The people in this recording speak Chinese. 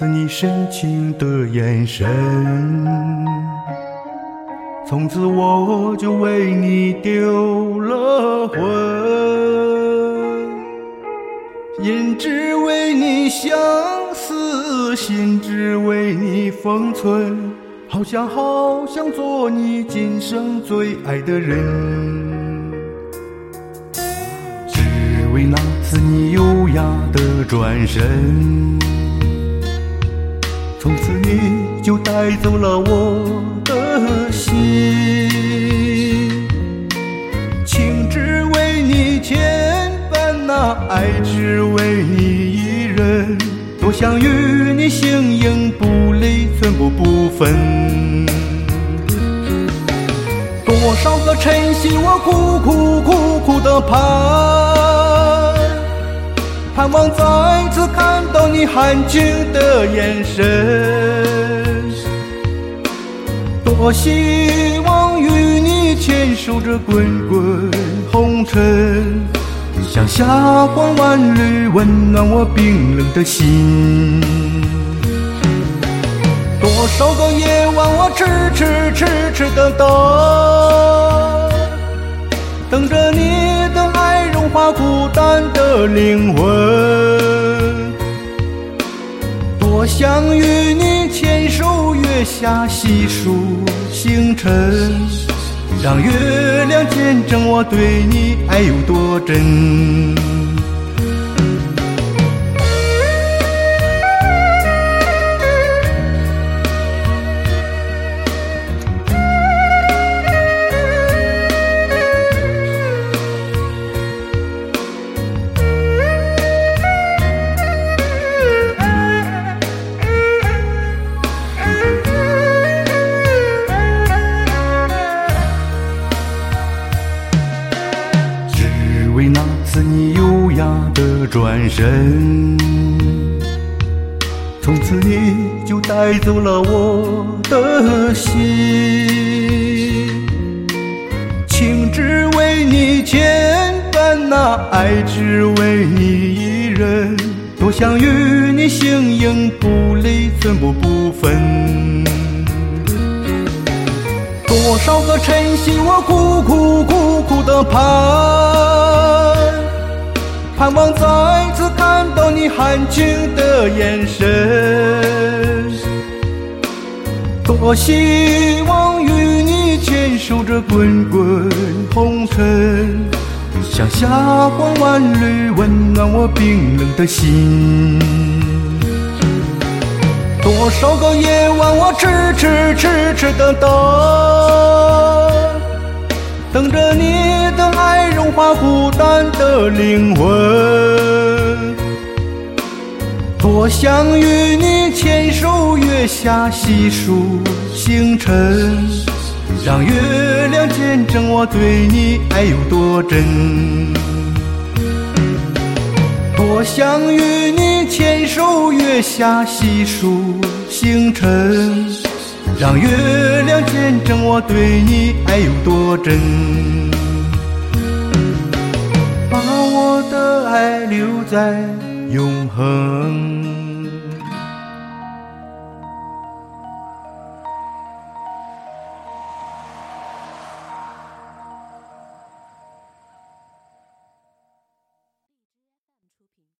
为那次你深情的眼神。从此我就为你丢了魂，眼只为你相思，心只为你封存。好想好想做你今生最爱的人，只为那次你优雅的转身。从此你就带走了我的心，情只为你牵绊，那爱只为你一人。多想与你形影不离，寸步不分。多少个晨曦，我苦苦苦苦的盼。盼望再次看到你含情的眼神，多希望与你牵手着滚滚红尘，像霞光万缕温暖我冰冷的心。多少个夜晚我痴痴痴痴的等，灵魂，多想与你牵手月下细数星辰，让月亮见证我对你爱有多真。为那次你优雅的转身，从此你就带走了我的心，情只为你牵绊，那爱只为你一人，多想与你形影不离，寸步不分。多少个晨曦，我苦苦苦苦的盼，盼望再次看到你含情的眼神。多希望与你牵手着滚滚红尘，像霞光万缕温暖我冰冷的心。多少个夜晚，我痴痴痴痴的等，等的灵魂。多想与你牵手月下细数星辰，让月亮见证我对你爱有多真。多想与你牵手月下细数星辰，让月亮见证我对你爱有多真。我的爱留在永恒。